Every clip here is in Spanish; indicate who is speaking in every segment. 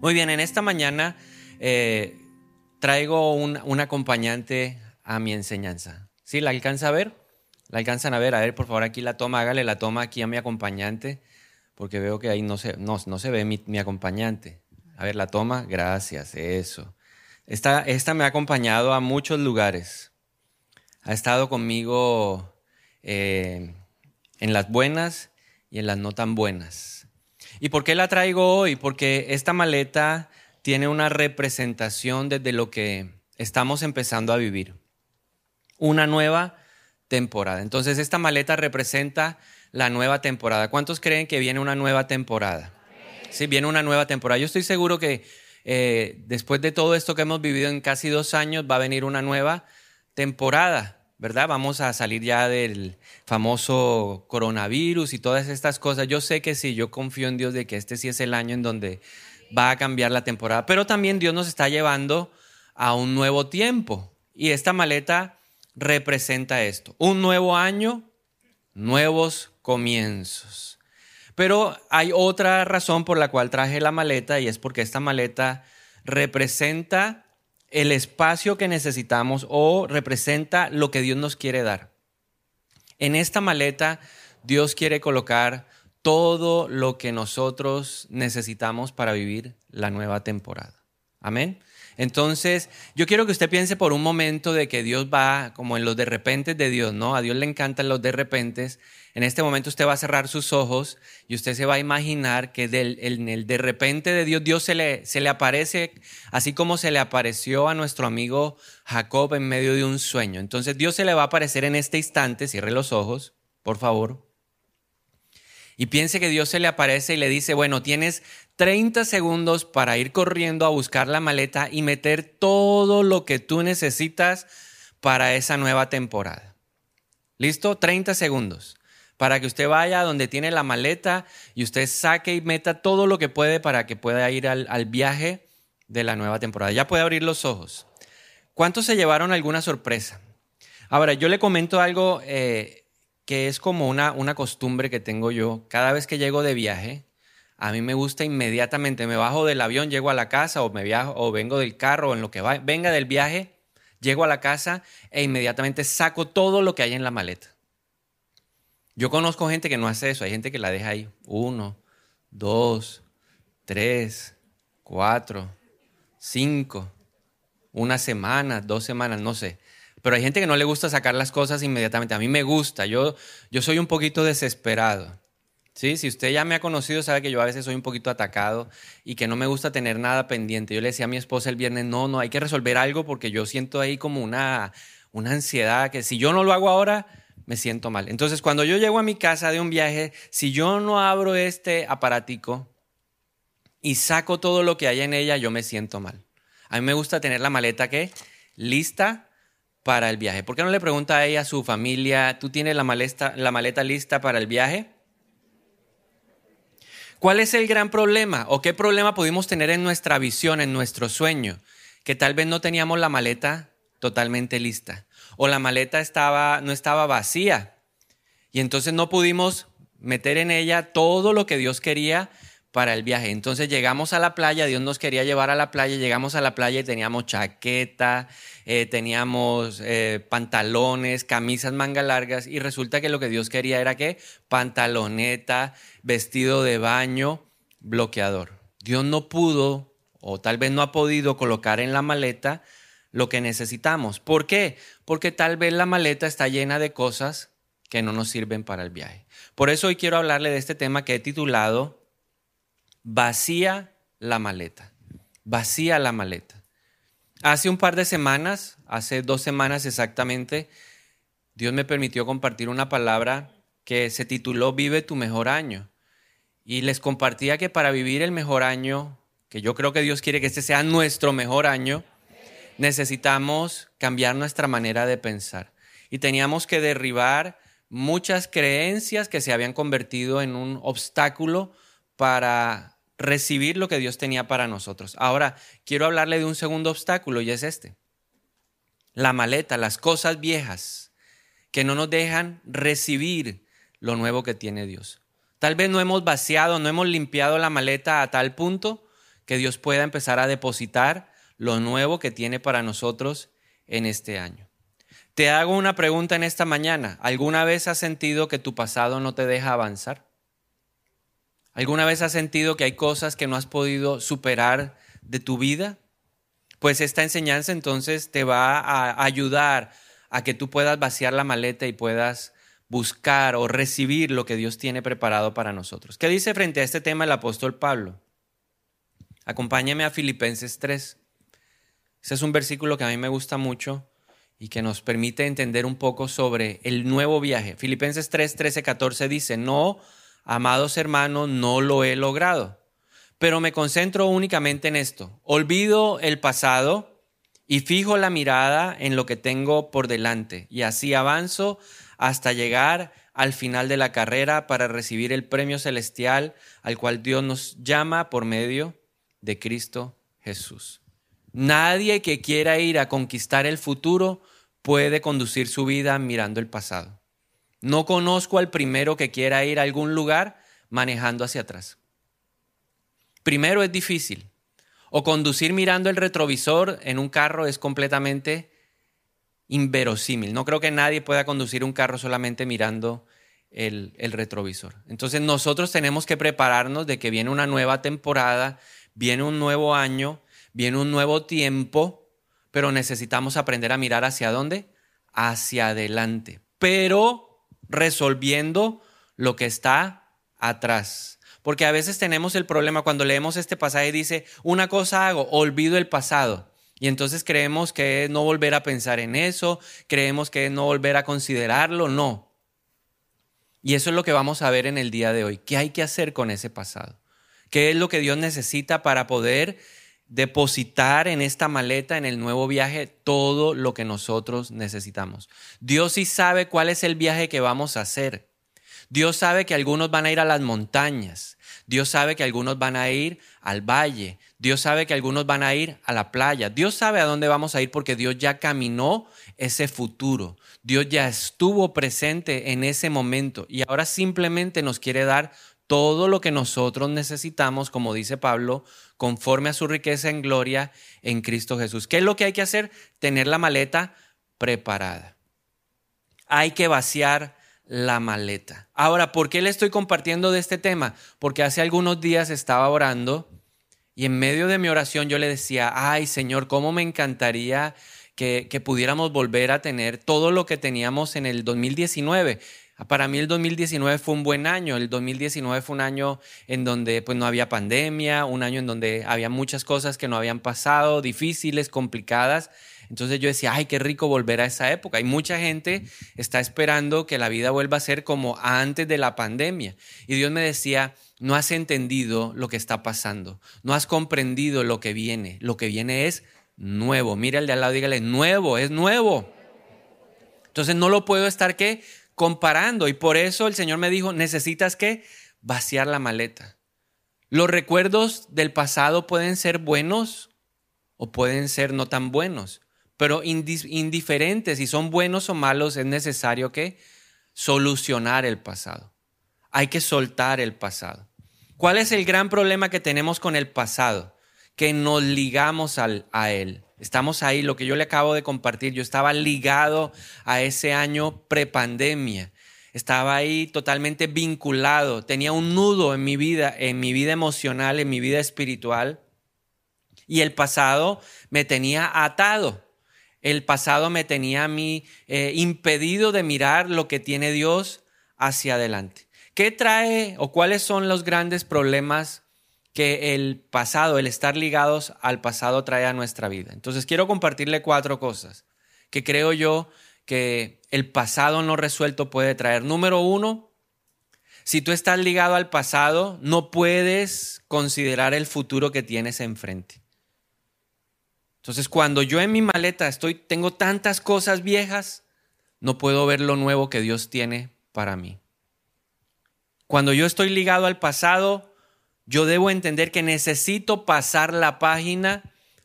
Speaker 1: Muy bien, en esta mañana eh, traigo un, acompañante a mi enseñanza. ¿Sí? ¿La alcanza a ver? ¿La alcanzan a ver? A ver, por favor, aquí la toma, hágale la toma aquí a mi acompañante, porque veo que ahí no se, no, se ve mi, acompañante. A ver, la toma, gracias, eso. Esta, esta me ha acompañado a muchos lugares. Ha estado conmigo eh, en las buenas y en las no tan buenas. ¿Y por qué la traigo hoy? Porque esta maleta tiene una representación desde lo que estamos empezando a vivir. Una nueva temporada. Entonces esta maleta representa la nueva temporada. ¿Cuántos creen que viene una nueva temporada? Sí, viene una nueva temporada. Yo estoy seguro que eh, después de todo esto que hemos vivido en casi dos años va a venir una nueva temporada. ¿Verdad? Vamos a salir ya del famoso coronavirus y todas estas cosas. Yo sé que sí, yo confío en Dios de que este sí es el año en donde va a cambiar la temporada, pero también Dios nos está llevando a un nuevo tiempo y esta maleta representa esto, un nuevo año, nuevos comienzos. Pero hay otra razón por la cual traje la maleta y es porque esta maleta representa el espacio que necesitamos o representa lo que Dios nos quiere dar. En esta maleta Dios quiere colocar todo lo que nosotros necesitamos para vivir la nueva temporada. Amén. Entonces, yo quiero que usted piense por un momento de que Dios va como en los de repente de Dios, ¿no? A Dios le encantan los de repente. En este momento usted va a cerrar sus ojos y usted se va a imaginar que en el de repente de Dios, Dios se le, se le aparece así como se le apareció a nuestro amigo Jacob en medio de un sueño. Entonces, Dios se le va a aparecer en este instante, cierre los ojos, por favor. Y piense que Dios se le aparece y le dice, bueno, tienes 30 segundos para ir corriendo a buscar la maleta y meter todo lo que tú necesitas para esa nueva temporada. ¿Listo? 30 segundos. Para que usted vaya donde tiene la maleta y usted saque y meta todo lo que puede para que pueda ir al, viaje de la nueva temporada. Ya puede abrir los ojos. ¿Cuántos se llevaron alguna sorpresa? Ahora, yo le comento algo eh, que es como una, una costumbre que tengo yo. Cada vez que llego de viaje, a mí me gusta inmediatamente, me bajo del avión, llego a la casa o me viajo o vengo del carro o en lo que va, venga del viaje, llego a la casa e inmediatamente saco todo lo que hay en la maleta. Yo conozco gente que no hace eso, hay gente que la deja ahí. Uno, dos, tres, cuatro, cinco, una semana, dos semanas, no sé. Pero hay gente que no le gusta sacar las cosas inmediatamente. A mí me gusta, yo, yo soy un poquito desesperado. Sí, si usted ya me ha conocido, sabe que yo a veces soy un poquito atacado y que no me gusta tener nada pendiente. Yo le decía a mi esposa el viernes, no, no, hay que resolver algo porque yo siento ahí como una, una ansiedad que si yo no lo hago ahora, me siento mal. Entonces, cuando yo llego a mi casa de un viaje, si yo no abro este aparatico y saco todo lo que hay en ella, yo me siento mal. A mí me gusta tener la maleta que lista para el viaje. ¿Por qué no le pregunta a ella, a su familia, tú tienes la maleta, la maleta lista para el viaje? ¿Cuál es el gran problema o qué problema pudimos tener en nuestra visión, en nuestro sueño? Que tal vez no teníamos la maleta totalmente lista o la maleta estaba, no estaba vacía y entonces no pudimos meter en ella todo lo que Dios quería para el viaje. Entonces llegamos a la playa, Dios nos quería llevar a la playa, llegamos a la playa y teníamos chaqueta, eh, teníamos eh, pantalones, camisas manga largas y resulta que lo que Dios quería era que pantaloneta, vestido de baño, bloqueador. Dios no pudo o tal vez no ha podido colocar en la maleta lo que necesitamos. ¿Por qué? Porque tal vez la maleta está llena de cosas que no nos sirven para el viaje. Por eso hoy quiero hablarle de este tema que he titulado vacía la maleta, vacía la maleta. Hace un par de semanas, hace dos semanas exactamente, Dios me permitió compartir una palabra que se tituló Vive tu mejor año. Y les compartía que para vivir el mejor año, que yo creo que Dios quiere que este sea nuestro mejor año, necesitamos cambiar nuestra manera de pensar. Y teníamos que derribar muchas creencias que se habían convertido en un obstáculo para recibir lo que Dios tenía para nosotros. Ahora, quiero hablarle de un segundo obstáculo y es este. La maleta, las cosas viejas que no nos dejan recibir lo nuevo que tiene Dios. Tal vez no hemos vaciado, no hemos limpiado la maleta a tal punto que Dios pueda empezar a depositar lo nuevo que tiene para nosotros en este año. Te hago una pregunta en esta mañana. ¿Alguna vez has sentido que tu pasado no te deja avanzar? ¿Alguna vez has sentido que hay cosas que no has podido superar de tu vida? Pues esta enseñanza entonces te va a ayudar a que tú puedas vaciar la maleta y puedas buscar o recibir lo que Dios tiene preparado para nosotros. ¿Qué dice frente a este tema el apóstol Pablo? Acompáñame a Filipenses 3. Ese es un versículo que a mí me gusta mucho y que nos permite entender un poco sobre el nuevo viaje. Filipenses 3, 13, 14 dice, no, amados hermanos, no lo he logrado, pero me concentro únicamente en esto. Olvido el pasado y fijo la mirada en lo que tengo por delante y así avanzo hasta llegar al final de la carrera para recibir el premio celestial al cual Dios nos llama por medio de Cristo Jesús. Nadie que quiera ir a conquistar el futuro puede conducir su vida mirando el pasado. No conozco al primero que quiera ir a algún lugar manejando hacia atrás. Primero es difícil. O conducir mirando el retrovisor en un carro es completamente inverosímil. No creo que nadie pueda conducir un carro solamente mirando el, el, retrovisor. Entonces nosotros tenemos que prepararnos de que viene una nueva temporada, viene un nuevo año, viene un nuevo tiempo, pero necesitamos aprender a mirar hacia dónde? Hacia adelante, pero resolviendo lo que está atrás. Porque a veces tenemos el problema cuando leemos este pasaje dice, una cosa hago, olvido el pasado. Y entonces creemos que es no volver a pensar en eso, creemos que es no volver a considerarlo, no. Y eso es lo que vamos a ver en el día de hoy. ¿Qué hay que hacer con ese pasado? ¿Qué es lo que Dios necesita para poder depositar en esta maleta, en el nuevo viaje, todo lo que nosotros necesitamos? Dios sí sabe cuál es el viaje que vamos a hacer. Dios sabe que algunos van a ir a las montañas. Dios sabe que algunos van a ir al valle. Dios sabe que algunos van a ir a la playa. Dios sabe a dónde vamos a ir porque Dios ya caminó ese futuro. Dios ya estuvo presente en ese momento y ahora simplemente nos quiere dar todo lo que nosotros necesitamos, como dice Pablo, conforme a su riqueza en gloria en Cristo Jesús. ¿Qué es lo que hay que hacer? Tener la maleta preparada. Hay que vaciar la maleta. Ahora, ¿por qué le estoy compartiendo de este tema? Porque hace algunos días estaba orando y en medio de mi oración yo le decía, ay Señor, ¿cómo me encantaría que, pudiéramos volver a tener todo lo que teníamos en el 2019? Para mí el 2019 fue un buen año. El 2019 fue un año en donde pues, no había pandemia, un año en donde había muchas cosas que no habían pasado, difíciles, complicadas. Entonces yo decía, ay, qué rico volver a esa época. Y mucha gente está esperando que la vida vuelva a ser como antes de la pandemia. Y Dios me decía, no has entendido lo que está pasando, no has comprendido lo que viene. Lo que viene es nuevo. Mira el de al lado, dígale, nuevo, es nuevo. Entonces no lo puedo estar ¿qué? Comparando. Y por eso el Señor me dijo, necesitas que vaciar la maleta. Los recuerdos del pasado pueden ser buenos o pueden ser no tan buenos, pero indiferentes, si son buenos o malos, es necesario que solucionar el pasado. Hay que soltar el pasado. ¿Cuál es el gran problema que tenemos con el pasado? Que nos ligamos al, a él. Estamos ahí, lo que yo le acabo de compartir, yo estaba ligado a ese año prepandemia. Estaba ahí totalmente vinculado, tenía un nudo en mi vida, en mi vida emocional, en mi vida espiritual. Y el pasado me tenía atado. El pasado me tenía a mí eh, impedido de mirar lo que tiene Dios hacia adelante. ¿Qué trae o cuáles son los grandes problemas que el pasado, el estar ligados al pasado trae a nuestra vida. Entonces quiero compartirle cuatro cosas que creo yo que el pasado no resuelto puede traer. Número uno, si tú estás ligado al pasado, no puedes considerar el futuro que tienes enfrente. Entonces, cuando yo en mi maleta estoy, tengo tantas cosas viejas, no puedo ver lo nuevo que Dios tiene para mí. Cuando yo estoy ligado al pasado, yo debo entender que necesito pasar la página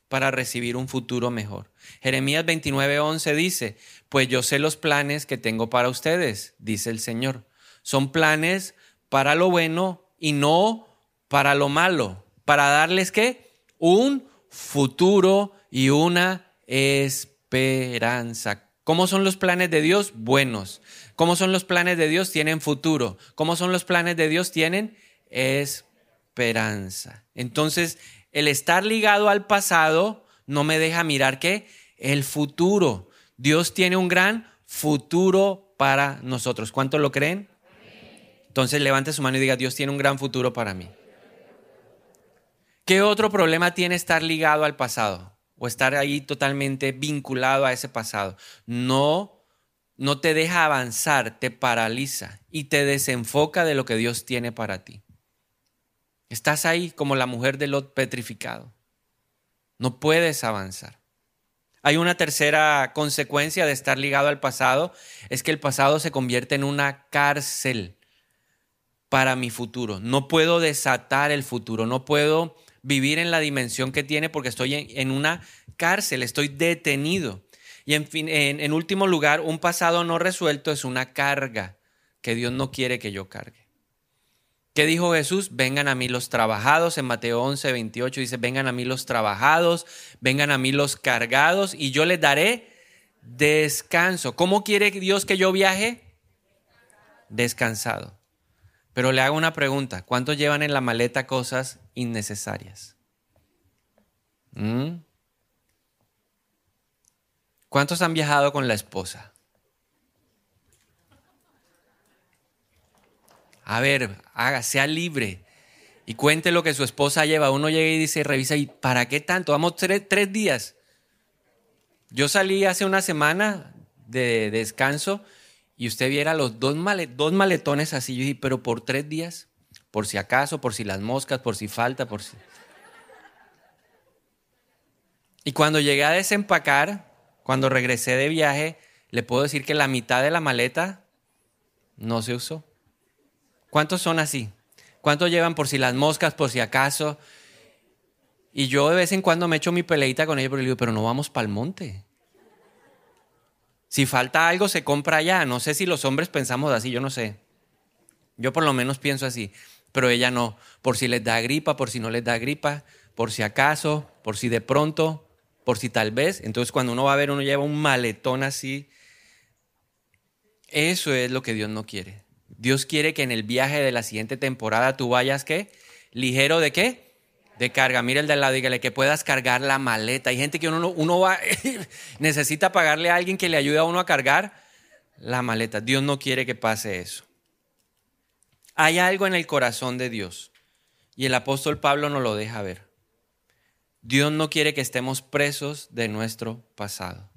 Speaker 1: para recibir un futuro mejor. Jeremías 29:11 dice, pues yo sé los planes que tengo para ustedes, dice el Señor. Son planes para lo bueno y no para lo malo, para darles qué? un futuro y una esperanza. ¿Cómo son los planes de Dios? Buenos. ¿Cómo son los planes de Dios? Tienen futuro. ¿Cómo son los planes de Dios? Tienen esperanza. Entonces, el estar ligado al pasado no me deja mirar que el futuro. Dios tiene un gran futuro para nosotros. ¿Cuántos lo creen? Entonces levante su mano y diga, Dios tiene un gran futuro para mí. ¿Qué otro problema tiene estar ligado al pasado o estar ahí totalmente vinculado a ese pasado? No, no te deja avanzar, te paraliza y te desenfoca de lo que Dios tiene para ti. Estás ahí como la mujer de Lot petrificado. No puedes avanzar. Hay una tercera consecuencia de estar ligado al pasado, es que el pasado se convierte en una cárcel para mi futuro. No puedo desatar el futuro, no puedo vivir en la dimensión que tiene porque estoy en, una cárcel, estoy detenido. Y en, fin, en, último lugar, un pasado no resuelto es una carga que Dios no quiere que yo cargue. ¿Qué dijo Jesús? Vengan a mí los trabajados. En Mateo 11, 28 dice, vengan a mí los trabajados, vengan a mí los cargados y yo les daré descanso. ¿Cómo quiere Dios que yo viaje? Descansado. Pero le hago una pregunta. ¿Cuántos llevan en la maleta cosas innecesarias? ¿Mm? ¿Cuántos han viajado con la esposa? A ver, haga, sea libre y cuente lo que su esposa lleva. Uno llega y dice, revisa, ¿y para qué tanto? Vamos tres, tres días. Yo salí hace una semana de descanso y usted viera los dos, dos maletones así, yo dije, pero por tres días, por si acaso, por si las moscas, por si falta, por si... Y cuando llegué a desempacar, cuando regresé de viaje, le puedo decir que la mitad de la maleta no se usó. ¿Cuántos son así? ¿Cuántos llevan por si las moscas, por si acaso? Y yo de vez en cuando me echo mi peleita con ellos, pero digo, pero no vamos para el monte. Si falta algo, se compra allá. No sé si los hombres pensamos así, yo no sé. Yo por lo menos pienso así, pero ella no. Por si les da gripa, por si no les da gripa, por si acaso, por si de pronto, por si tal vez. Entonces cuando uno va a ver, uno lleva un maletón así. Eso es lo que Dios no quiere. Dios quiere que en el viaje de la siguiente temporada tú vayas, ¿qué? Ligero de qué? de carga. Mira el de al lado, dígale que puedas cargar la maleta. Hay gente que uno, uno va, necesita pagarle a alguien que le ayude a uno a cargar la maleta. Dios no quiere que pase eso. Hay algo en el corazón de Dios y el apóstol Pablo nos lo deja ver. Dios no quiere que estemos presos de nuestro pasado.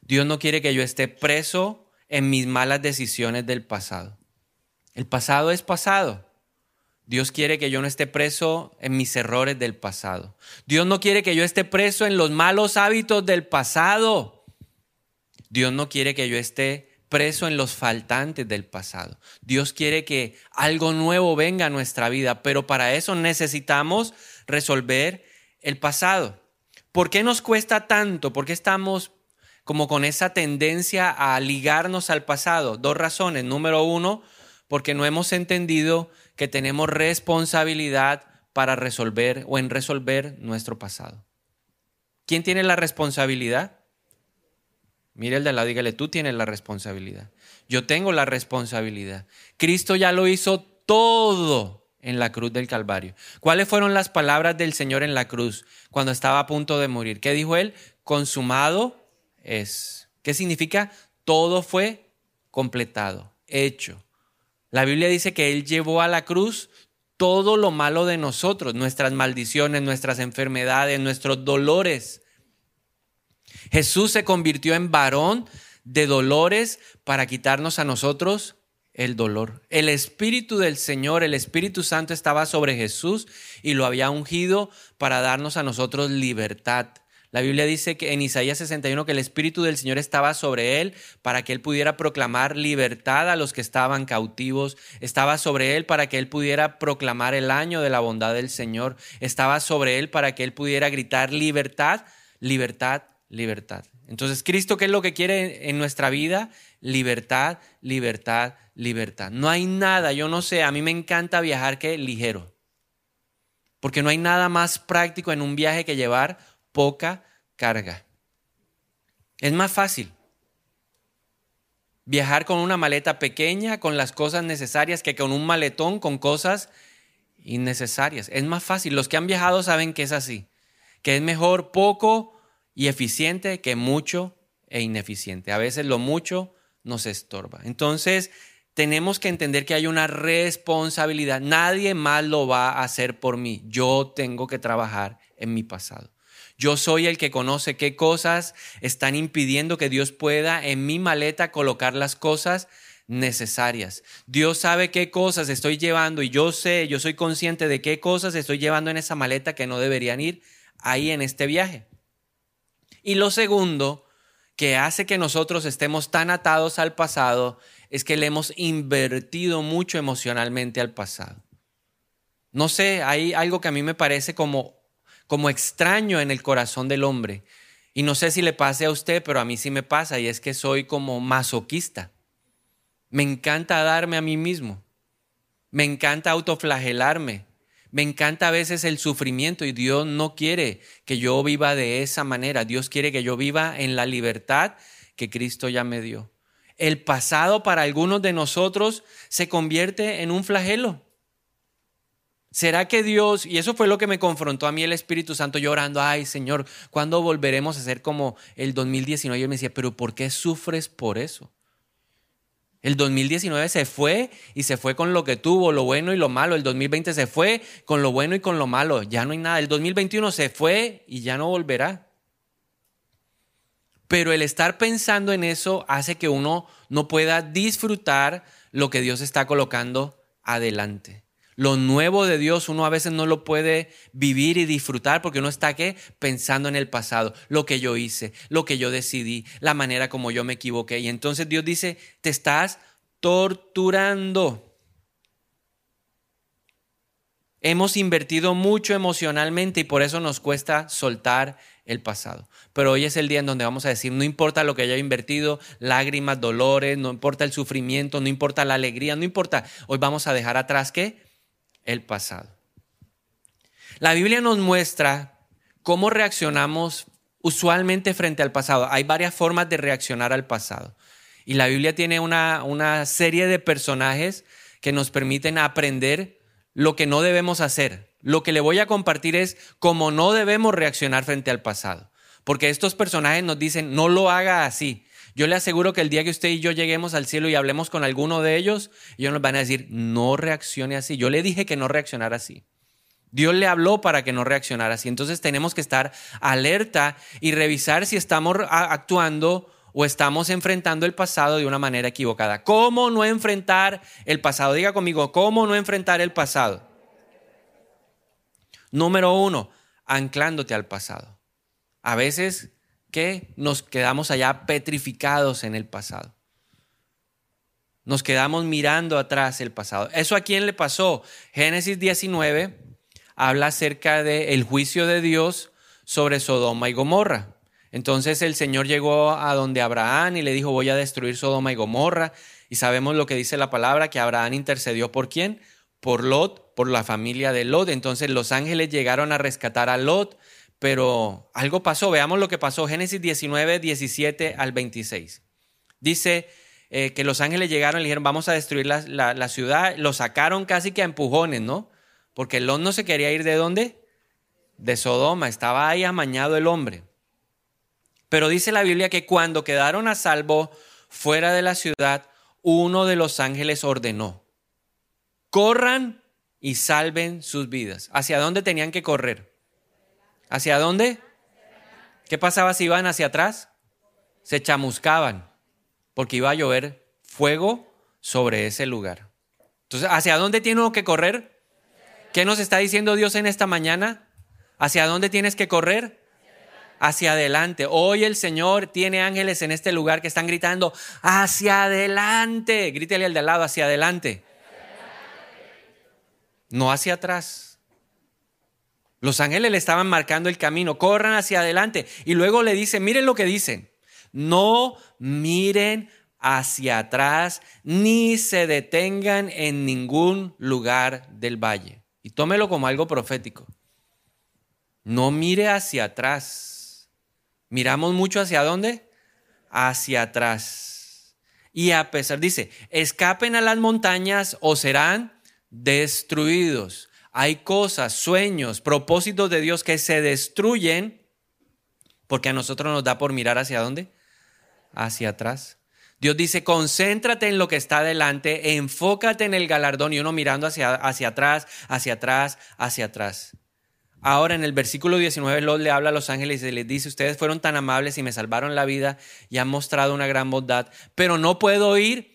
Speaker 1: Dios no quiere que yo esté preso en mis malas decisiones del pasado. El pasado es pasado. Dios quiere que yo no esté preso en mis errores del pasado. Dios no quiere que yo esté preso en los malos hábitos del pasado. Dios no quiere que yo esté preso en los faltantes del pasado. Dios quiere que algo nuevo venga a nuestra vida, pero para eso necesitamos resolver el pasado. ¿Por qué nos cuesta tanto? ¿Por qué estamos como con esa tendencia a ligarnos al pasado? Dos razones. Número uno, porque no hemos entendido que tenemos responsabilidad para resolver o en resolver nuestro pasado. ¿Quién tiene la responsabilidad? Mire el de lado, dígale, tú tienes la responsabilidad. Yo tengo la responsabilidad. Cristo ya lo hizo todo en la cruz del Calvario. ¿Cuáles fueron las palabras del Señor en la cruz cuando estaba a punto de morir? ¿Qué dijo él? Consumado es. ¿Qué significa? Todo fue completado, hecho. La Biblia dice que Él llevó a la cruz todo lo malo de nosotros, nuestras maldiciones, nuestras enfermedades, nuestros dolores. Jesús se convirtió en varón de dolores para quitarnos a nosotros el dolor. El Espíritu del Señor, el Espíritu Santo estaba sobre Jesús y lo había ungido para darnos a nosotros libertad. La Biblia dice que en Isaías 61 que el Espíritu del Señor estaba sobre él para que él pudiera proclamar libertad a los que estaban cautivos. Estaba sobre él para que él pudiera proclamar el año de la bondad del Señor. Estaba sobre él para que él pudiera gritar libertad, libertad, libertad. Entonces, Cristo, ¿qué es lo que quiere en nuestra vida? Libertad, libertad, libertad. No hay nada, yo no sé, a mí me encanta viajar que ligero. Porque no hay nada más práctico en un viaje que llevar poca carga. Es más fácil viajar con una maleta pequeña, con las cosas necesarias, que con un maletón con cosas innecesarias. Es más fácil. Los que han viajado saben que es así, que es mejor poco y eficiente que mucho e ineficiente. A veces lo mucho nos estorba. Entonces, tenemos que entender que hay una responsabilidad. Nadie más lo va a hacer por mí. Yo tengo que trabajar en mi pasado. Yo soy el que conoce qué cosas están impidiendo que Dios pueda en mi maleta colocar las cosas necesarias. Dios sabe qué cosas estoy llevando y yo sé, yo soy consciente de qué cosas estoy llevando en esa maleta que no deberían ir ahí en este viaje. Y lo segundo que hace que nosotros estemos tan atados al pasado es que le hemos invertido mucho emocionalmente al pasado. No sé, hay algo que a mí me parece como como extraño en el corazón del hombre. Y no sé si le pase a usted, pero a mí sí me pasa y es que soy como masoquista. Me encanta darme a mí mismo. Me encanta autoflagelarme. Me encanta a veces el sufrimiento y Dios no quiere que yo viva de esa manera. Dios quiere que yo viva en la libertad que Cristo ya me dio. El pasado para algunos de nosotros se convierte en un flagelo. ¿Será que Dios, y eso fue lo que me confrontó a mí el Espíritu Santo llorando, ay Señor, ¿cuándo volveremos a ser como el 2019? Y él me decía, pero ¿por qué sufres por eso? El 2019 se fue y se fue con lo que tuvo, lo bueno y lo malo. El 2020 se fue con lo bueno y con lo malo. Ya no hay nada. El 2021 se fue y ya no volverá. Pero el estar pensando en eso hace que uno no pueda disfrutar lo que Dios está colocando adelante. Lo nuevo de Dios uno a veces no lo puede vivir y disfrutar porque uno está ¿qué? pensando en el pasado, lo que yo hice, lo que yo decidí, la manera como yo me equivoqué. Y entonces Dios dice, te estás torturando. Hemos invertido mucho emocionalmente y por eso nos cuesta soltar el pasado. Pero hoy es el día en donde vamos a decir, no importa lo que haya invertido, lágrimas, dolores, no importa el sufrimiento, no importa la alegría, no importa, hoy vamos a dejar atrás qué? El pasado. La Biblia nos muestra cómo reaccionamos usualmente frente al pasado. Hay varias formas de reaccionar al pasado. Y la Biblia tiene una, una serie de personajes que nos permiten aprender lo que no debemos hacer. Lo que le voy a compartir es cómo no debemos reaccionar frente al pasado. Porque estos personajes nos dicen, no lo haga así. Yo le aseguro que el día que usted y yo lleguemos al cielo y hablemos con alguno de ellos, ellos nos van a decir, no reaccione así. Yo le dije que no reaccionara así. Dios le habló para que no reaccionara así. Entonces tenemos que estar alerta y revisar si estamos actuando o estamos enfrentando el pasado de una manera equivocada. ¿Cómo no enfrentar el pasado? Diga conmigo, ¿cómo no enfrentar el pasado? Número uno, anclándote al pasado. A veces que nos quedamos allá petrificados en el pasado. Nos quedamos mirando atrás el pasado. ¿Eso a quién le pasó? Génesis 19 habla acerca del juicio de Dios sobre Sodoma y Gomorra. Entonces el Señor llegó a donde Abraham y le dijo, voy a destruir Sodoma y Gomorra. Y sabemos lo que dice la palabra, que Abraham intercedió por quién? Por Lot, por la familia de Lot. Entonces los ángeles llegaron a rescatar a Lot pero algo pasó. Veamos lo que pasó. Génesis 19, 17 al 26. Dice eh, que los ángeles llegaron y le dijeron, vamos a destruir la, ciudad. Lo sacaron casi que a empujones, ¿no? Porque Lot no se quería ir de dónde? De Sodoma. Estaba ahí amañado el hombre. Pero dice la Biblia que cuando quedaron a salvo fuera de la ciudad, uno de los ángeles ordenó, corran y salven sus vidas. ¿Hacia dónde tenían que correr? ¿Hacia dónde? ¿Qué pasaba si iban hacia atrás? Se chamuscaban, porque iba a llover fuego sobre ese lugar. Entonces, ¿hacia dónde tiene uno que correr? ¿Qué nos está diciendo Dios en esta mañana? ¿Hacia dónde tienes que correr? Hacia adelante. Hoy el Señor tiene ángeles en este lugar que están gritando, hacia adelante. Grítele al de al lado, hacia adelante. No hacia atrás. Los ángeles le estaban marcando el camino, corran hacia adelante. Y luego le dicen, miren lo que dicen, no miren hacia atrás ni se detengan en ningún lugar del valle. Y tómelo como algo profético. No mire hacia atrás. Miramos mucho hacia dónde? Hacia atrás. Y a pesar, dice, escapen a las montañas o serán destruidos. Hay cosas, sueños, propósitos de Dios que se destruyen porque a nosotros nos da por mirar hacia dónde? Hacia atrás. Dios dice, concéntrate en lo que está adelante, enfócate en el galardón y uno mirando hacia, hacia atrás, hacia atrás, hacia atrás. Ahora en el versículo 19 Lot le habla a los ángeles y les dice, ustedes fueron tan amables y me salvaron la vida y han mostrado una gran bondad, pero no puedo ir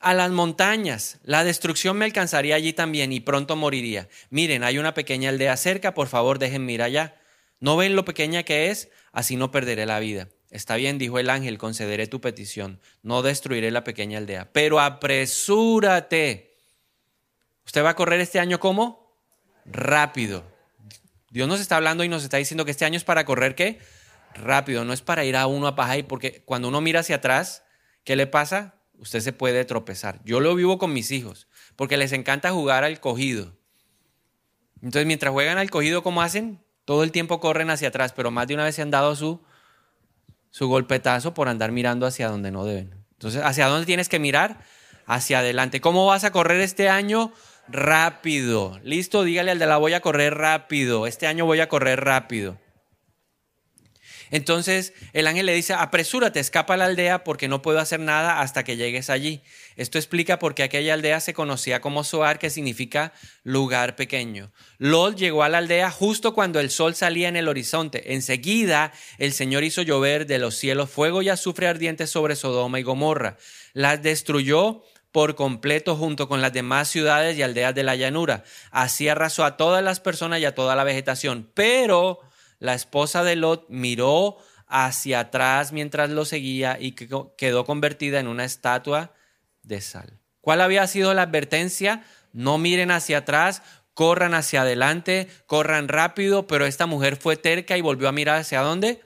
Speaker 1: a las montañas. La destrucción me alcanzaría allí también y pronto moriría. Miren, hay una pequeña aldea cerca, por favor déjenme ir allá. ¿No ven lo pequeña que es? Así no perderé la vida. Está bien, dijo el ángel, concederé tu petición. No destruiré la pequeña aldea. Pero apresúrate. ¿Usted va a correr este año cómo? Rápido. Dios nos está hablando y nos está diciendo que este año es para correr qué? Rápido, no es para ir a uno a paja y porque cuando uno mira hacia atrás, ¿qué le pasa? Usted se puede tropezar. Yo lo vivo con mis hijos porque les encanta jugar al cogido. Entonces, mientras juegan al cogido, ¿cómo hacen? Todo el tiempo corren hacia atrás, pero más de una vez se han dado su, su golpetazo por andar mirando hacia donde no deben. Entonces, ¿hacia dónde tienes que mirar? Hacia adelante. ¿Cómo vas a correr este año? rápido. Listo, dígale al de la voy a correr rápido. Este año voy a correr rápido. Entonces el ángel le dice, apresúrate, escapa a la aldea porque no puedo hacer nada hasta que llegues allí. Esto explica por qué aquella aldea se conocía como Soar, que significa lugar pequeño. Lot llegó a la aldea justo cuando el sol salía en el horizonte. Enseguida el Señor hizo llover de los cielos fuego y azufre ardiente sobre Sodoma y Gomorra. Las destruyó por completo junto con las demás ciudades y aldeas de la llanura. Así arrasó a todas las personas y a toda la vegetación. Pero la esposa de Lot miró hacia atrás mientras lo seguía y quedó convertida en una estatua de sal. ¿Cuál había sido la advertencia? No miren hacia atrás, corran hacia adelante, corran rápido, pero esta mujer fue terca y volvió a mirar hacia dónde?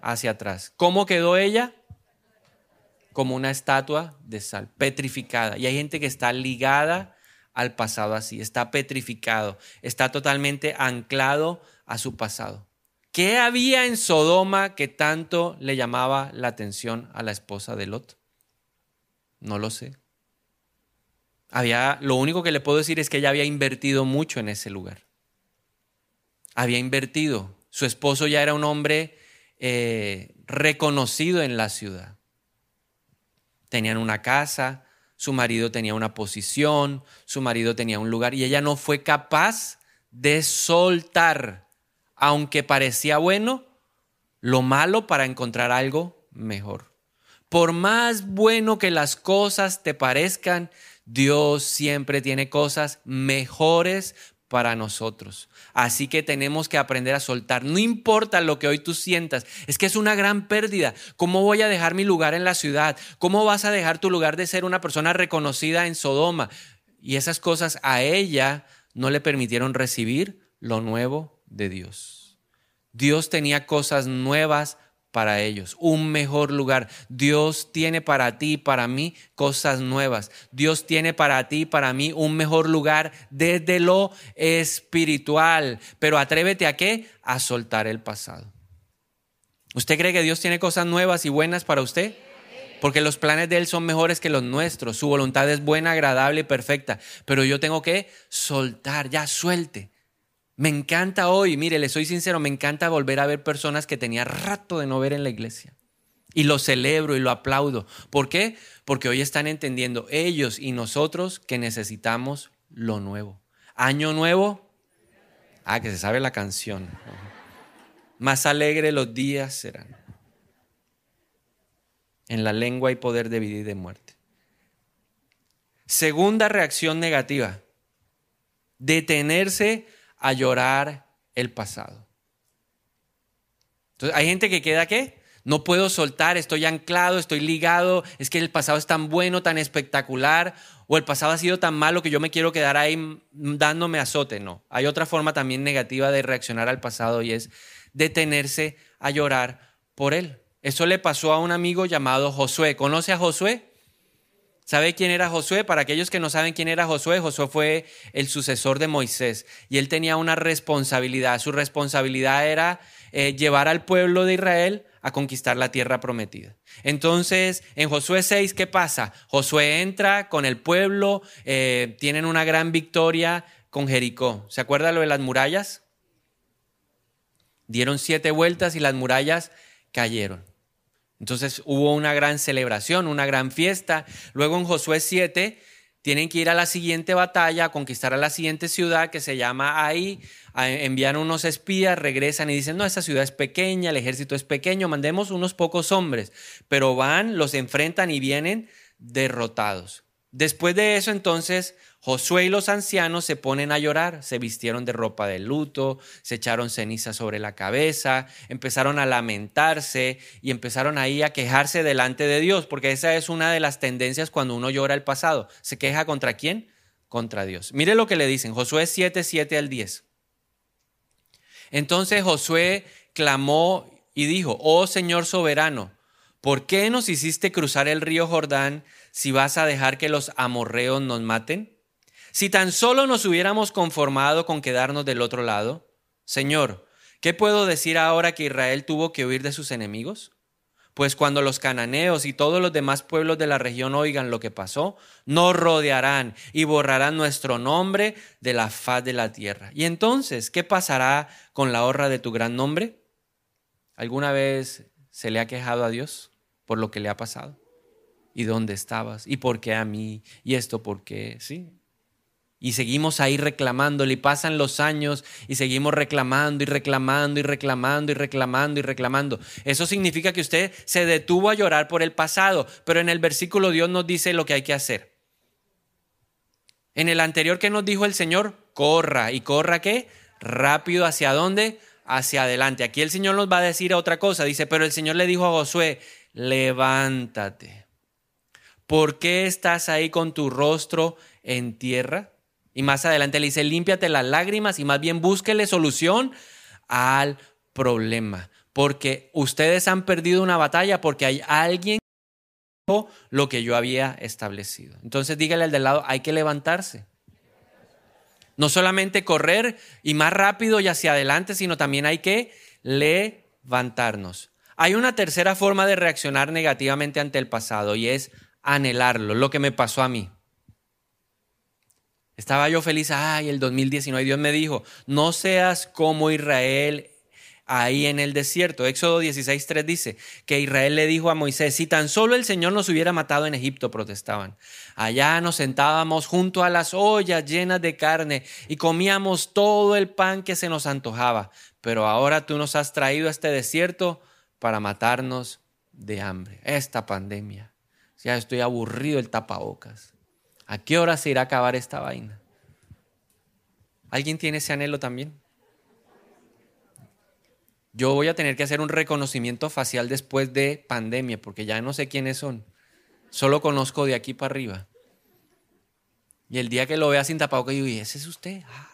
Speaker 1: Hacia atrás. ¿Cómo quedó ella? como una estatua de sal, petrificada. Y hay gente que está ligada al pasado así, está petrificado, está totalmente anclado a su pasado. ¿Qué había en Sodoma que tanto le llamaba la atención a la esposa de Lot? No lo sé. Había, lo único que le puedo decir es que ella había invertido mucho en ese lugar. Había invertido. Su esposo ya era un hombre eh, reconocido en la ciudad tenían una casa, su marido tenía una posición, su marido tenía un lugar y ella no fue capaz de soltar, aunque parecía bueno, lo malo para encontrar algo mejor. Por más bueno que las cosas te parezcan, Dios siempre tiene cosas mejores para nosotros. Así que tenemos que aprender a soltar. No importa lo que hoy tú sientas, es que es una gran pérdida. ¿Cómo voy a dejar mi lugar en la ciudad? ¿Cómo vas a dejar tu lugar de ser una persona reconocida en Sodoma? Y esas cosas a ella no le permitieron recibir lo nuevo de Dios. Dios tenía cosas nuevas para ellos, un mejor lugar. Dios tiene para ti y para mí cosas nuevas. Dios tiene para ti y para mí un mejor lugar desde lo espiritual. Pero atrévete a qué? A soltar el pasado. ¿Usted cree que Dios tiene cosas nuevas y buenas para usted? Porque los planes de Él son mejores que los nuestros. Su voluntad es buena, agradable y perfecta. Pero yo tengo que soltar, ya suelte. Me encanta hoy, mire, le soy sincero, me encanta volver a ver personas que tenía rato de no ver en la iglesia. Y lo celebro y lo aplaudo. ¿Por qué? Porque hoy están entendiendo ellos y nosotros que necesitamos lo nuevo. Año nuevo. Ah, que se sabe la canción. Más alegre los días serán. En la lengua hay poder de vida y de muerte. Segunda reacción negativa. Detenerse a llorar el pasado. Entonces, hay gente que queda qué? No puedo soltar, estoy anclado, estoy ligado, es que el pasado es tan bueno, tan espectacular, o el pasado ha sido tan malo que yo me quiero quedar ahí dándome azote. No, hay otra forma también negativa de reaccionar al pasado y es detenerse a llorar por él. Eso le pasó a un amigo llamado Josué. ¿Conoce a Josué? ¿Sabe quién era Josué? Para aquellos que no saben quién era Josué, Josué fue el sucesor de Moisés y él tenía una responsabilidad. Su responsabilidad era eh, llevar al pueblo de Israel a conquistar la tierra prometida. Entonces, en Josué 6, ¿qué pasa? Josué entra con el pueblo, eh, tienen una gran victoria con Jericó. ¿Se acuerda lo de las murallas? Dieron siete vueltas y las murallas cayeron. Entonces hubo una gran celebración, una gran fiesta. Luego en Josué 7 tienen que ir a la siguiente batalla, a conquistar a la siguiente ciudad que se llama ahí. Envían unos espías, regresan y dicen, no, esta ciudad es pequeña, el ejército es pequeño, mandemos unos pocos hombres. Pero van, los enfrentan y vienen derrotados. Después de eso, entonces, Josué y los ancianos se ponen a llorar, se vistieron de ropa de luto, se echaron ceniza sobre la cabeza, empezaron a lamentarse y empezaron ahí a quejarse delante de Dios, porque esa es una de las tendencias cuando uno llora el pasado. ¿Se queja contra quién? Contra Dios. Mire lo que le dicen, Josué 7, 7 al 10. Entonces Josué clamó y dijo, oh Señor soberano, ¿por qué nos hiciste cruzar el río Jordán? si vas a dejar que los amorreos nos maten? Si tan solo nos hubiéramos conformado con quedarnos del otro lado, Señor, ¿qué puedo decir ahora que Israel tuvo que huir de sus enemigos? Pues cuando los cananeos y todos los demás pueblos de la región oigan lo que pasó, nos rodearán y borrarán nuestro nombre de la faz de la tierra. Y entonces, ¿qué pasará con la honra de tu gran nombre? ¿Alguna vez se le ha quejado a Dios por lo que le ha pasado? ¿Y dónde estabas? ¿Y por qué a mí? ¿Y esto por qué? Sí. Y seguimos ahí reclamándole y pasan los años y seguimos reclamando y reclamando y reclamando y reclamando y reclamando. Eso significa que usted se detuvo a llorar por el pasado, pero en el versículo Dios nos dice lo que hay que hacer. En el anterior que nos dijo el Señor, corra y corra qué? Rápido hacia dónde? Hacia adelante. Aquí el Señor nos va a decir otra cosa. Dice, pero el Señor le dijo a Josué, levántate ¿por qué estás ahí con tu rostro en tierra? Y más adelante le dice, límpiate las lágrimas y más bien búsquele solución al problema. Porque ustedes han perdido una batalla porque hay alguien que lo que yo había establecido. Entonces dígale al del lado, hay que levantarse. No solamente correr y más rápido y hacia adelante, sino también hay que levantarnos. Hay una tercera forma de reaccionar negativamente ante el pasado y es anhelarlo, lo que me pasó a mí. Estaba yo feliz, ay, el 2019, Dios me dijo, no seas como Israel ahí en el desierto. Éxodo 16.3 dice que Israel le dijo a Moisés, si tan solo el Señor nos hubiera matado en Egipto, protestaban. Allá nos sentábamos junto a las ollas llenas de carne y comíamos todo el pan que se nos antojaba. Pero ahora tú nos has traído a este desierto para matarnos de hambre. Esta pandemia. Ya estoy aburrido el tapabocas. ¿A qué hora se irá a acabar esta vaina? ¿Alguien tiene ese anhelo también? Yo voy a tener que hacer un reconocimiento facial después de pandemia, porque ya no sé quiénes son. Solo conozco de aquí para arriba. Y el día que lo vea sin tapabocas, yo digo, ¿ese es usted? Ah.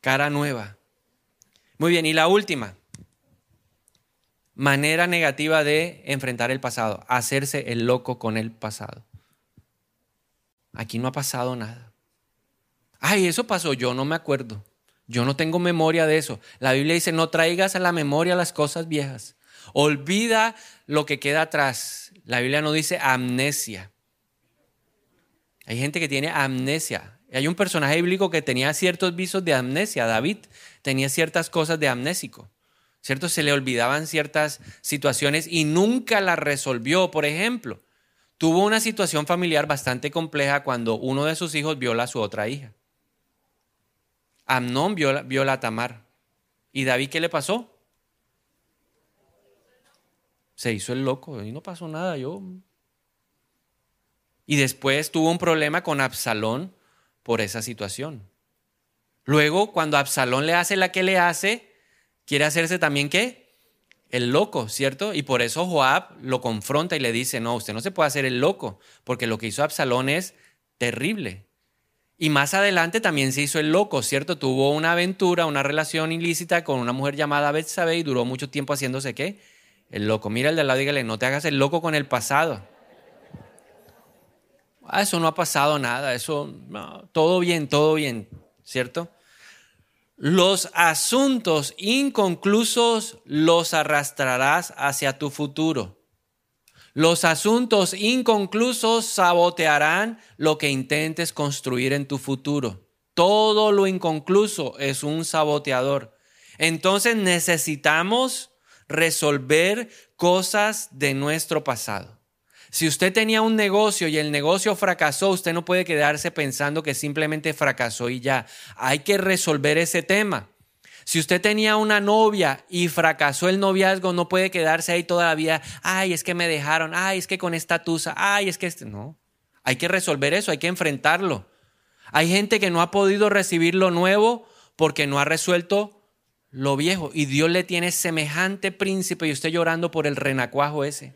Speaker 1: Cara nueva. Muy bien, y la última manera negativa de enfrentar el pasado, hacerse el loco con el pasado. Aquí no ha pasado nada. Ay, eso pasó, yo no me acuerdo. Yo no tengo memoria de eso. La Biblia dice, no traigas a la memoria las cosas viejas. Olvida lo que queda atrás. La Biblia no dice amnesia. Hay gente que tiene amnesia. Hay un personaje bíblico que tenía ciertos visos de amnesia. David tenía ciertas cosas de amnésico. ¿Cierto? Se le olvidaban ciertas situaciones y nunca las resolvió. Por ejemplo, tuvo una situación familiar bastante compleja cuando uno de sus hijos viola a su otra hija. Amnón viola, viola a Tamar. ¿Y David qué le pasó? Se hizo el loco y no pasó nada. Yo. Y después tuvo un problema con Absalón por esa situación. Luego, cuando Absalón le hace la que le hace, quiere hacerse también qué? El loco, ¿cierto? Y por eso Joab lo confronta y le dice, no, usted no se puede hacer el loco, porque lo que hizo Absalón es terrible. Y más adelante también se hizo el loco, ¿cierto? Tuvo una aventura, una relación ilícita con una mujer llamada Betsabé y duró mucho tiempo haciéndose qué? el loco. Mira el de al lado y dígale, no te hagas el loco con el pasado. Ah, eso no ha pasado nada, eso, todo bien, todo bien, ¿cierto? Los asuntos inconclusos los arrastrarás hacia tu futuro. Los asuntos inconclusos sabotearán lo que intentes construir en tu futuro. Todo lo inconcluso es un saboteador. Entonces necesitamos resolver cosas de nuestro pasado. Si usted tenía un negocio y el negocio fracasó, usted no puede quedarse pensando que simplemente fracasó y ya. Hay que resolver ese tema. Si usted tenía una novia y fracasó el noviazgo, no puede quedarse ahí todavía. Ay, es que me dejaron. Ay, es que con esta tusa. Ay, es que este. No. Hay que resolver eso, hay que enfrentarlo. Hay gente que no ha podido recibir lo nuevo porque no ha resuelto lo viejo. Y Dios le tiene semejante príncipe y usted llorando por el renacuajo ese.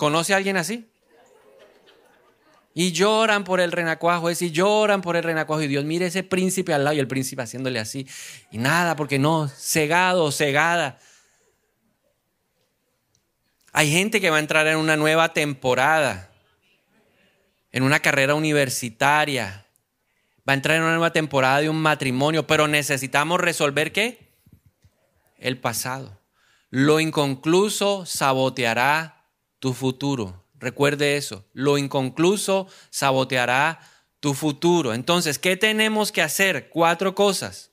Speaker 1: ¿Conoce a alguien así? Y lloran por el renacuajo ese, y lloran por el renacuajo. Y Dios mire ese príncipe al lado y el príncipe haciéndole así. Y nada, porque no, cegado, cegada. Hay gente que va a entrar en una nueva temporada, en una carrera universitaria, va a entrar en una nueva temporada de un matrimonio, pero necesitamos resolver qué? El pasado. Lo inconcluso saboteará tu futuro. Recuerde eso. Lo inconcluso saboteará tu futuro. Entonces, ¿qué tenemos que hacer? Cuatro cosas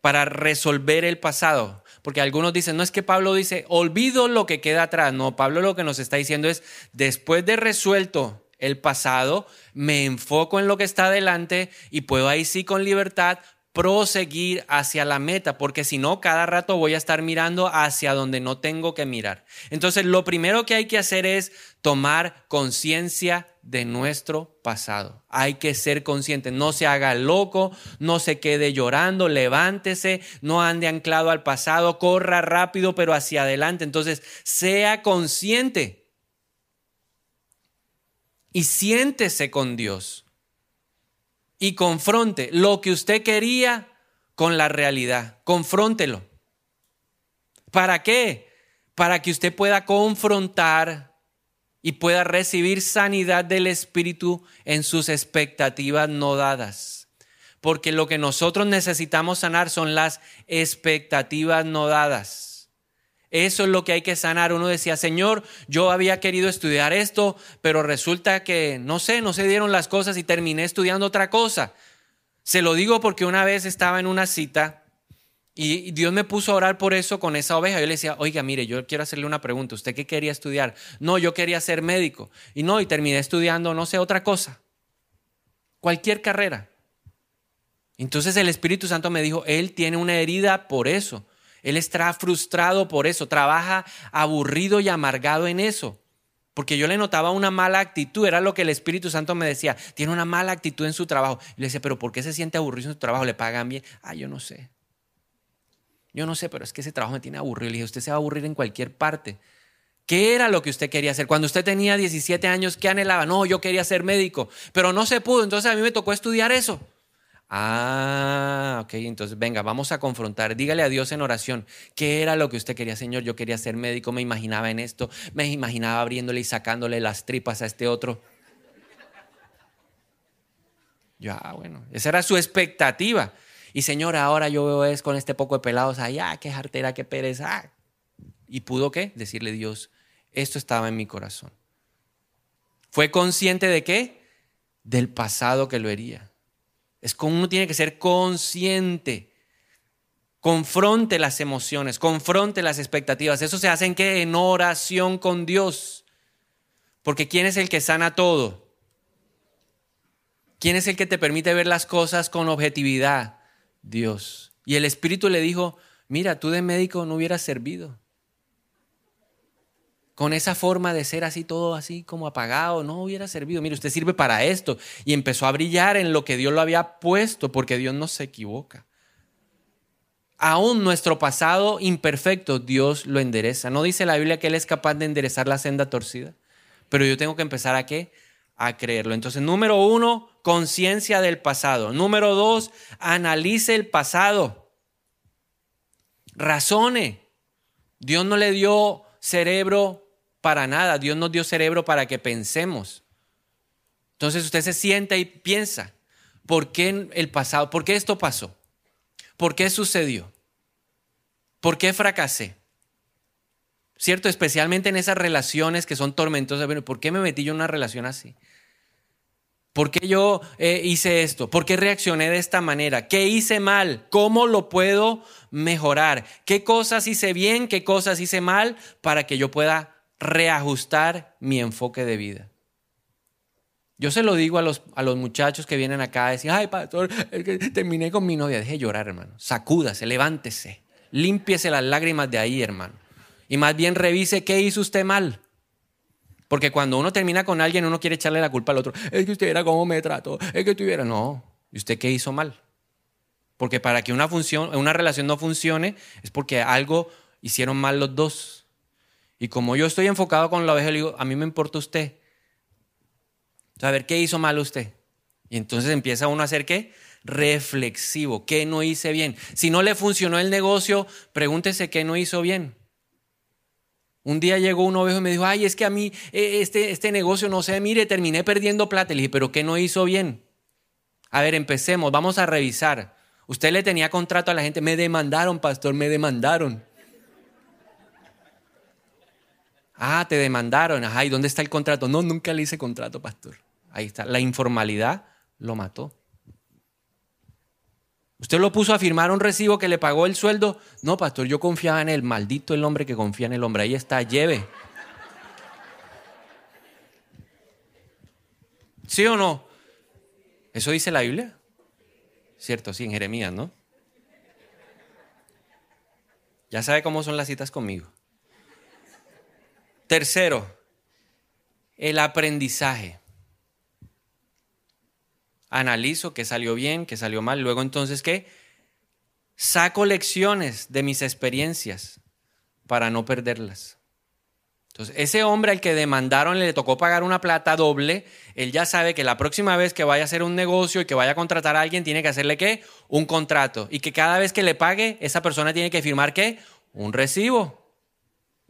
Speaker 1: para resolver el pasado. Porque algunos dicen, no es que Pablo dice, olvido lo que queda atrás. No, Pablo lo que nos está diciendo es, después de resuelto el pasado, me enfoco en lo que está adelante y puedo ahí sí con libertad proseguir hacia la meta, porque si no, cada rato voy a estar mirando hacia donde no tengo que mirar. Entonces, lo primero que hay que hacer es tomar conciencia de nuestro pasado. Hay que ser consciente, no se haga loco, no se quede llorando, levántese, no ande anclado al pasado, corra rápido, pero hacia adelante. Entonces, sea consciente y siéntese con Dios y confronte lo que usted quería con la realidad. Confróntelo. ¿Para qué? Para que usted pueda confrontar y pueda recibir sanidad del Espíritu en sus expectativas no dadas. Porque lo que nosotros necesitamos sanar son las expectativas no dadas. Eso es lo que hay que sanar. Uno decía, Señor, yo había querido estudiar esto, pero resulta que, no sé, no se dieron las cosas y terminé estudiando otra cosa. Se lo digo porque una vez estaba en una cita y Dios me puso a orar por eso con esa oveja. Yo le decía, oiga, mire, yo quiero hacerle una pregunta. ¿Usted qué quería estudiar? No, yo quería ser médico. Y no, y terminé estudiando, no sé, otra cosa. Cualquier carrera. Entonces el Espíritu Santo me dijo, Él tiene una herida por eso. Él está frustrado por eso, trabaja aburrido y amargado en eso. Porque yo le notaba una mala actitud, era lo que el Espíritu Santo me decía, tiene una mala actitud en su trabajo. Y le decía, pero ¿por qué se siente aburrido en su trabajo? ¿Le pagan bien? Ah, yo no sé. Yo no sé, pero es que ese trabajo me tiene aburrido. Le dije, usted se va a aburrir en cualquier parte. ¿Qué era lo que usted quería hacer? Cuando usted tenía 17 años, ¿qué anhelaba? No, yo quería ser médico, pero no se pudo, entonces a mí me tocó estudiar eso. Ah, ok, entonces venga, vamos a confrontar. Dígale a Dios en oración, ¿qué era lo que usted quería, Señor? Yo quería ser médico, me imaginaba en esto, me imaginaba abriéndole y sacándole las tripas a este otro. Ya, ah, bueno, esa era su expectativa. Y Señor, ahora yo veo es con este poco de pelados allá, qué jartera, qué pereza. ¿Y pudo qué? Decirle Dios, esto estaba en mi corazón. ¿Fue consciente de qué? Del pasado que lo hería. Es como uno tiene que ser consciente. Confronte las emociones, confronte las expectativas. Eso se hace en qué? En oración con Dios. Porque ¿quién es el que sana todo? ¿Quién es el que te permite ver las cosas con objetividad? Dios. Y el Espíritu le dijo, mira, tú de médico no hubieras servido con esa forma de ser así todo así como apagado, no hubiera servido. Mire, usted sirve para esto. Y empezó a brillar en lo que Dios lo había puesto, porque Dios no se equivoca. Aún nuestro pasado imperfecto, Dios lo endereza. No dice la Biblia que Él es capaz de enderezar la senda torcida. Pero yo tengo que empezar a qué? A creerlo. Entonces, número uno, conciencia del pasado. Número dos, analice el pasado. Razone. Dios no le dio cerebro para nada. Dios nos dio cerebro para que pensemos. Entonces usted se sienta y piensa, ¿por qué el pasado? ¿Por qué esto pasó? ¿Por qué sucedió? ¿Por qué fracasé? ¿Cierto? Especialmente en esas relaciones que son tormentosas. ¿Por qué me metí yo en una relación así? ¿Por qué yo eh, hice esto? ¿Por qué reaccioné de esta manera? ¿Qué hice mal? ¿Cómo lo puedo mejorar? ¿Qué cosas hice bien? ¿Qué cosas hice mal? Para que yo pueda reajustar mi enfoque de vida. Yo se lo digo a los, a los muchachos que vienen acá a decir, ay, pastor, terminé con mi novia. Deje llorar, hermano. Sacúdase, levántese. Límpiese las lágrimas de ahí, hermano. Y más bien revise qué hizo usted mal. Porque cuando uno termina con alguien, uno quiere echarle la culpa al otro. Es que usted era como me trató. Es que tuviera. No. ¿Y usted qué hizo mal? Porque para que una, función, una relación no funcione es porque algo hicieron mal los dos. Y como yo estoy enfocado con la oveja, le digo, a mí me importa usted. A ver, ¿qué hizo mal usted? Y entonces empieza uno a hacer qué? Reflexivo. ¿Qué no hice bien? Si no le funcionó el negocio, pregúntese qué no hizo bien. Un día llegó un ovejo y me dijo, ay, es que a mí eh, este, este negocio no sé, mire, terminé perdiendo plata. Le dije, pero ¿qué no hizo bien? A ver, empecemos, vamos a revisar. Usted le tenía contrato a la gente, me demandaron, pastor, me demandaron. Ah, te demandaron, ajá, ¿y dónde está el contrato? No, nunca le hice contrato, pastor. Ahí está, la informalidad lo mató. ¿Usted lo puso a firmar un recibo que le pagó el sueldo? No, pastor, yo confiaba en él. Maldito el hombre que confía en el hombre. Ahí está, lleve. ¿Sí o no? ¿Eso dice la Biblia? Cierto, sí, en Jeremías, ¿no? Ya sabe cómo son las citas conmigo. Tercero, el aprendizaje analizo qué salió bien, qué salió mal, luego entonces qué, saco lecciones de mis experiencias para no perderlas. Entonces, ese hombre al que demandaron le tocó pagar una plata doble, él ya sabe que la próxima vez que vaya a hacer un negocio y que vaya a contratar a alguien, tiene que hacerle qué? Un contrato. Y que cada vez que le pague, esa persona tiene que firmar qué? Un recibo.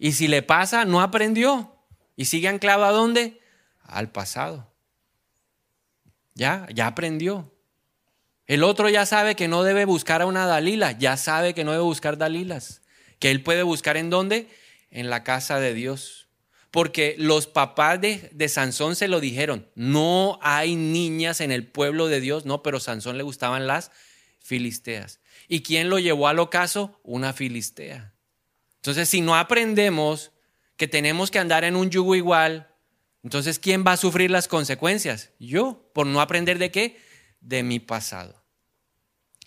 Speaker 1: Y si le pasa, no aprendió. Y sigue anclado a dónde? Al pasado. Ya, ya aprendió. El otro ya sabe que no debe buscar a una Dalila, ya sabe que no debe buscar Dalilas, que él puede buscar en dónde? En la casa de Dios. Porque los papás de, Sansón se lo dijeron, no hay niñas en el pueblo de Dios, no, pero Sansón le gustaban las filisteas. ¿Y quién lo llevó al ocaso? Una filistea. Entonces, si no aprendemos que tenemos que andar en un yugo igual, entonces, ¿quién va a sufrir las consecuencias? Yo, por no aprender de qué? De mi pasado.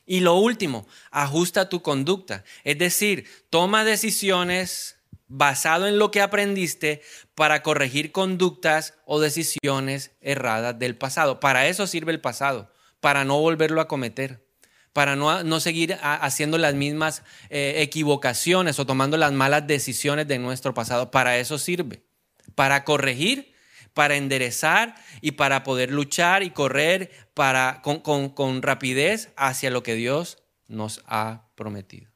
Speaker 1: Y lo último, ajusta tu conducta. Es decir, toma decisiones basado en lo que aprendiste para corregir conductas o decisiones erradas del pasado. Para eso sirve el pasado, para no volverlo a cometer, para no, seguir haciendo las mismas eh, equivocaciones o tomando las malas decisiones de nuestro pasado. Para eso sirve, para corregir para enderezar y para poder luchar y correr para, con, rapidez hacia lo que Dios nos ha prometido.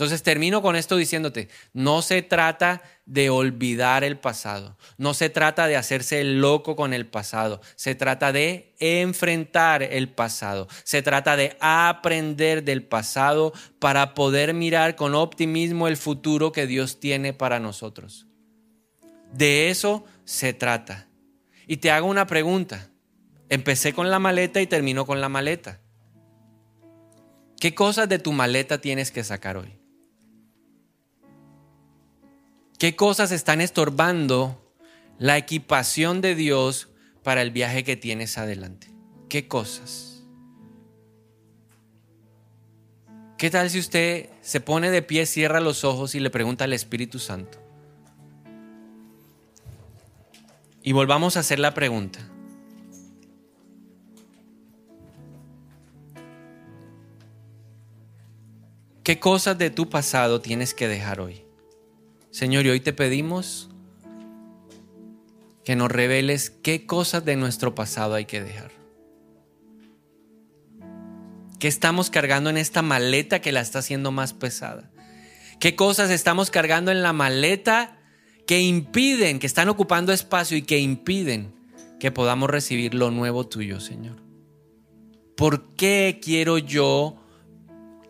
Speaker 1: Entonces termino con esto diciéndote, no se trata de olvidar el pasado, no se trata de hacerse loco con el pasado, se trata de enfrentar el pasado, se trata de aprender del pasado para poder mirar con optimismo el futuro que Dios tiene para nosotros. De eso se trata. Y te hago una pregunta. Empecé con la maleta y termino con la maleta. ¿Qué cosas de tu maleta tienes que sacar hoy? ¿Qué cosas están estorbando la equipación de Dios para el viaje que tienes adelante? ¿Qué cosas? ¿Qué tal si usted se pone de pie, cierra los ojos y le pregunta al Espíritu Santo? Y volvamos a hacer la pregunta. ¿Qué cosas de tu pasado tienes que dejar hoy? Señor, y hoy te pedimos que nos reveles qué cosas de nuestro pasado hay que dejar. ¿Qué estamos cargando en esta maleta que la está haciendo más pesada? ¿Qué cosas estamos cargando en la maleta que impiden, que están ocupando espacio y que impiden que podamos recibir lo nuevo tuyo, Señor? ¿Por qué quiero yo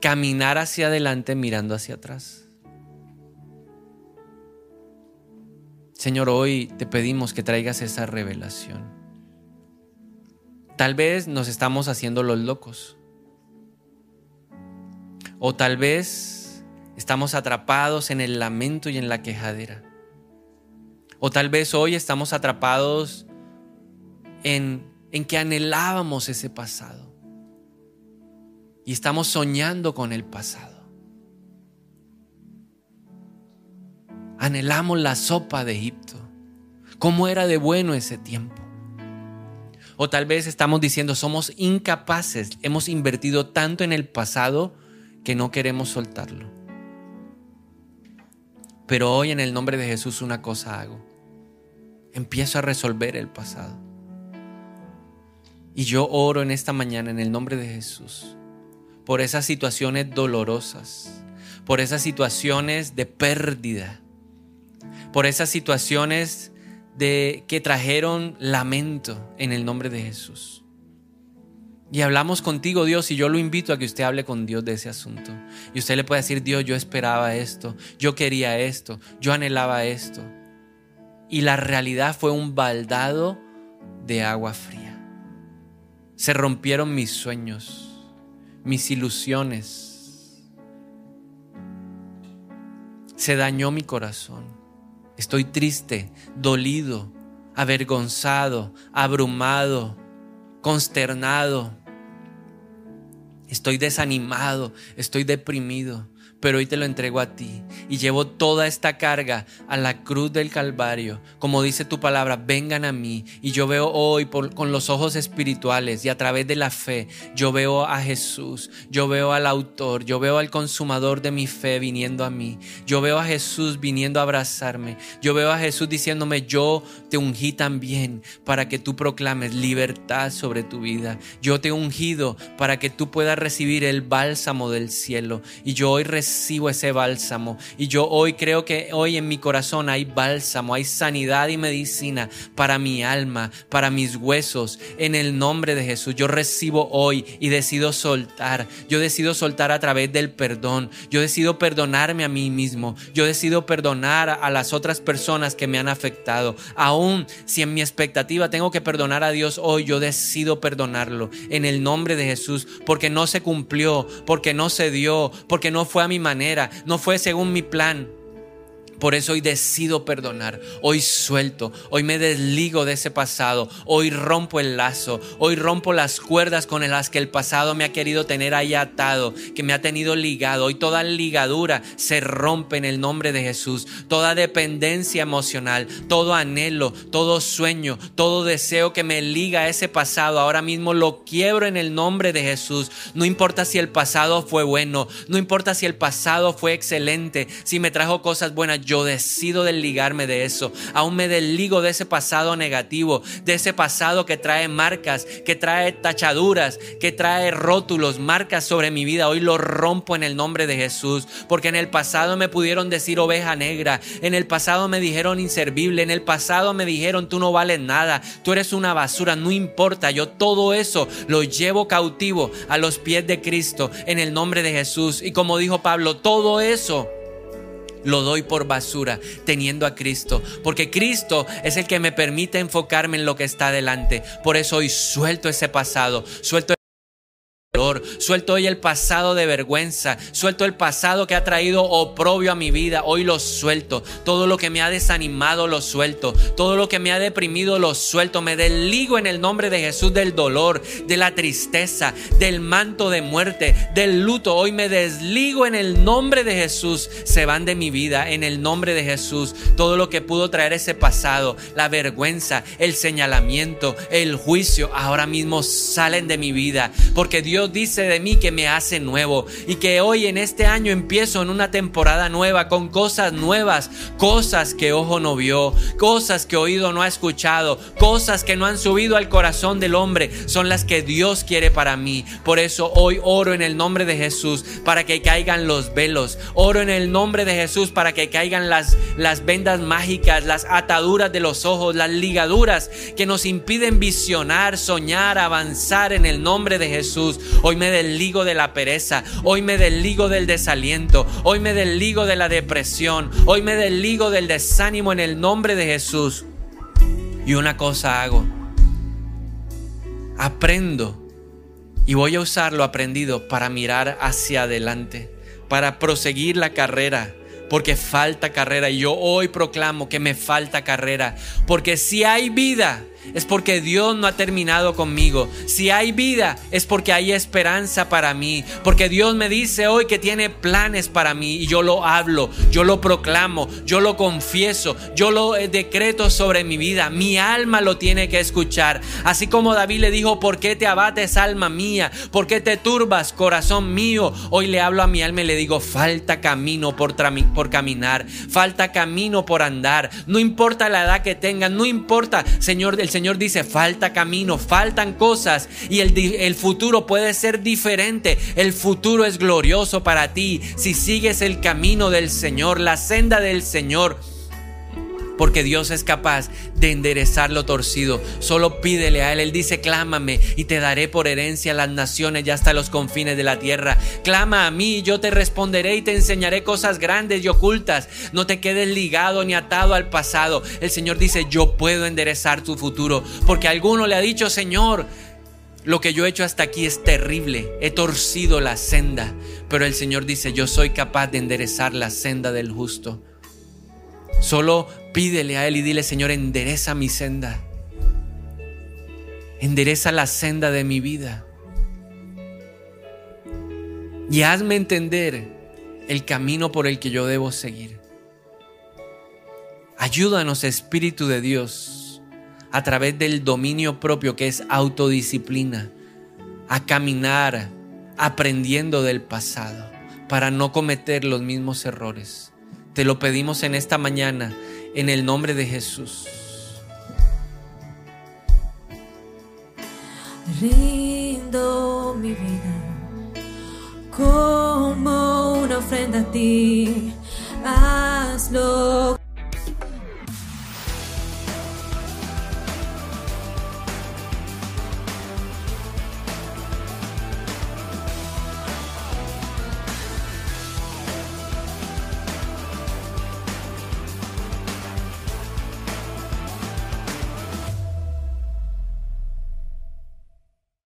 Speaker 1: caminar hacia adelante mirando hacia atrás? Señor, hoy te pedimos que traigas esa revelación. Tal vez nos estamos haciendo los locos. O tal vez estamos atrapados en el lamento y en la quejadera. O tal vez hoy estamos atrapados en, en que anhelábamos ese pasado y estamos soñando con el pasado. Anhelamos la sopa de Egipto. ¿Cómo era de bueno ese tiempo? O tal vez estamos diciendo, somos incapaces, hemos invertido tanto en el pasado que no queremos soltarlo. Pero hoy en el nombre de Jesús una cosa hago. Empiezo a resolver el pasado. Y yo oro en esta mañana en el nombre de Jesús por esas situaciones dolorosas, por esas situaciones de pérdida, por esas situaciones de que trajeron lamento en el nombre de Jesús. Y hablamos contigo, Dios, y yo lo invito a que usted hable con Dios de ese asunto. Y usted le puede decir, Dios, yo esperaba esto, yo quería esto, yo anhelaba esto. Y la realidad fue un baldado de agua fría. Se rompieron mis sueños mis ilusiones. Se dañó mi corazón. Estoy triste, dolido, avergonzado, abrumado, consternado. Estoy desanimado, estoy deprimido pero hoy te lo entrego a ti. Y llevo toda esta carga a la cruz del Calvario. Como dice tu palabra, vengan a mí. Y yo veo hoy con los ojos espirituales y a través de la fe, yo veo a Jesús, yo veo al autor, yo veo al consumador de mi fe viniendo a mí, yo veo a Jesús viniendo a abrazarme, yo veo a Jesús diciéndome, yo te ungí también para que tú proclames libertad sobre tu vida, yo te he ungido para que tú puedas recibir el bálsamo del cielo. Y yo hoy recibo ese bálsamo. Y yo hoy creo que hoy en mi corazón hay bálsamo, hay sanidad y medicina para mi alma, para mis huesos. En el nombre de Jesús, yo recibo hoy y decido soltar. Yo decido soltar a través del perdón. Yo decido perdonarme a mí mismo. Yo decido perdonar a las otras personas que me han afectado. Aún si en mi expectativa tengo que perdonar a Dios hoy, yo decido perdonarlo en el nombre de Jesús porque no se cumplió, porque no se dio, porque no fue a mi manera, no fue según mi plan. Por eso hoy decido perdonar, hoy suelto, hoy me desligo de ese pasado, hoy rompo el lazo, hoy rompo las cuerdas con las que el pasado me ha querido tener ahí atado, que me ha tenido ligado. Hoy toda ligadura se rompe en el nombre de Jesús, toda dependencia emocional, todo anhelo, todo sueño, todo deseo que me liga a ese pasado, ahora mismo lo quiebro en el nombre de Jesús. No importa si el pasado fue bueno, no importa si el pasado fue excelente, si me trajo cosas buenas yo decido desligarme de eso. Aún me desligo de ese pasado negativo, de ese pasado que trae marcas, que trae tachaduras, que trae rótulos, marcas sobre mi vida. Hoy lo rompo en el nombre de Jesús, porque en el pasado me pudieron decir oveja negra, en el pasado me dijeron inservible, en el pasado me dijeron tú no vales nada, tú eres una basura, no importa, yo todo eso lo llevo cautivo a los pies de Cristo en el nombre de Jesús. Y como dijo Pablo, todo eso lo doy por basura teniendo a Cristo, porque Cristo es el que me permite enfocarme en lo que está delante. Por eso hoy suelto ese pasado, suelto Suelto hoy el pasado de vergüenza. Suelto el pasado que ha traído oprobio a mi vida. Hoy lo suelto. Todo lo que me ha desanimado lo suelto. Todo lo que me ha deprimido lo suelto. Me desligo en el nombre de Jesús del dolor, de la tristeza, del manto de muerte, del luto. Hoy me desligo en el nombre de Jesús. Se van de mi vida en el nombre de Jesús. Todo lo que pudo traer ese pasado, la vergüenza, el señalamiento, el juicio, ahora mismo salen de mi vida. Porque Dios Dice de mí que me hace nuevo y que hoy en este año empiezo en una temporada nueva con cosas nuevas, cosas que ojo no vio, cosas que oído no ha escuchado, cosas que no han subido al corazón del hombre, son las que Dios quiere para mí. Por eso hoy oro en el nombre de Jesús para que caigan los velos. Oro en el nombre de Jesús para que caigan las, las vendas mágicas, las ataduras de los ojos, las ligaduras que nos impiden visionar, soñar, avanzar en el nombre de Jesús. Hoy me desligo de la pereza, hoy me desligo del desaliento, hoy me desligo de la depresión, hoy me desligo del desánimo en el nombre de Jesús. Y una cosa hago, aprendo. Y voy a usar lo aprendido para mirar hacia adelante, para proseguir la carrera porque falta carrera. Y yo hoy proclamo que me falta carrera, porque si hay vida, es porque Dios no ha terminado conmigo. Si hay vida, es porque hay esperanza para mí. Porque Dios me dice hoy que tiene planes para mí y yo lo hablo, yo lo proclamo, yo lo confieso, yo lo eh, decreto sobre mi vida. Mi alma lo tiene que escuchar. Así como David le dijo, ¿por qué te abates alma mía? ¿Por qué te turbas corazón mío? Hoy le hablo a mi alma y le digo, falta camino por, caminar, falta camino por andar. No importa la edad que tengan, no importa, Señor, el Señor dice, falta camino, faltan cosas y el, el futuro puede ser diferente. El futuro es glorioso para ti si sigues el camino del Señor, la senda del Señor porque Dios es capaz de enderezar lo torcido. Solo pídele a Él. Él dice, clámame y te daré por herencia las naciones y hasta los confines de la tierra. Clama a mí, yo te responderé y te enseñaré cosas grandes y ocultas. No te quedes ligado ni atado al pasado. El Señor dice, yo puedo enderezar tu futuro, porque alguno le ha dicho, Señor, lo que yo he hecho hasta aquí es terrible. He torcido la senda. Pero el Señor dice, yo soy capaz de enderezar la senda del justo. Solo pídele a Él y dile, Señor, endereza mi senda. Endereza la senda de mi vida. Y hazme entender el camino por el que yo debo seguir. Ayúdanos, Espíritu de Dios, a través del dominio propio que es autodisciplina, a caminar aprendiendo del pasado para no cometer los mismos errores. Te lo pedimos en esta mañana, en el nombre de Jesús.
Speaker 2: Rindo mi vida como una ofrenda a ti. Hazlo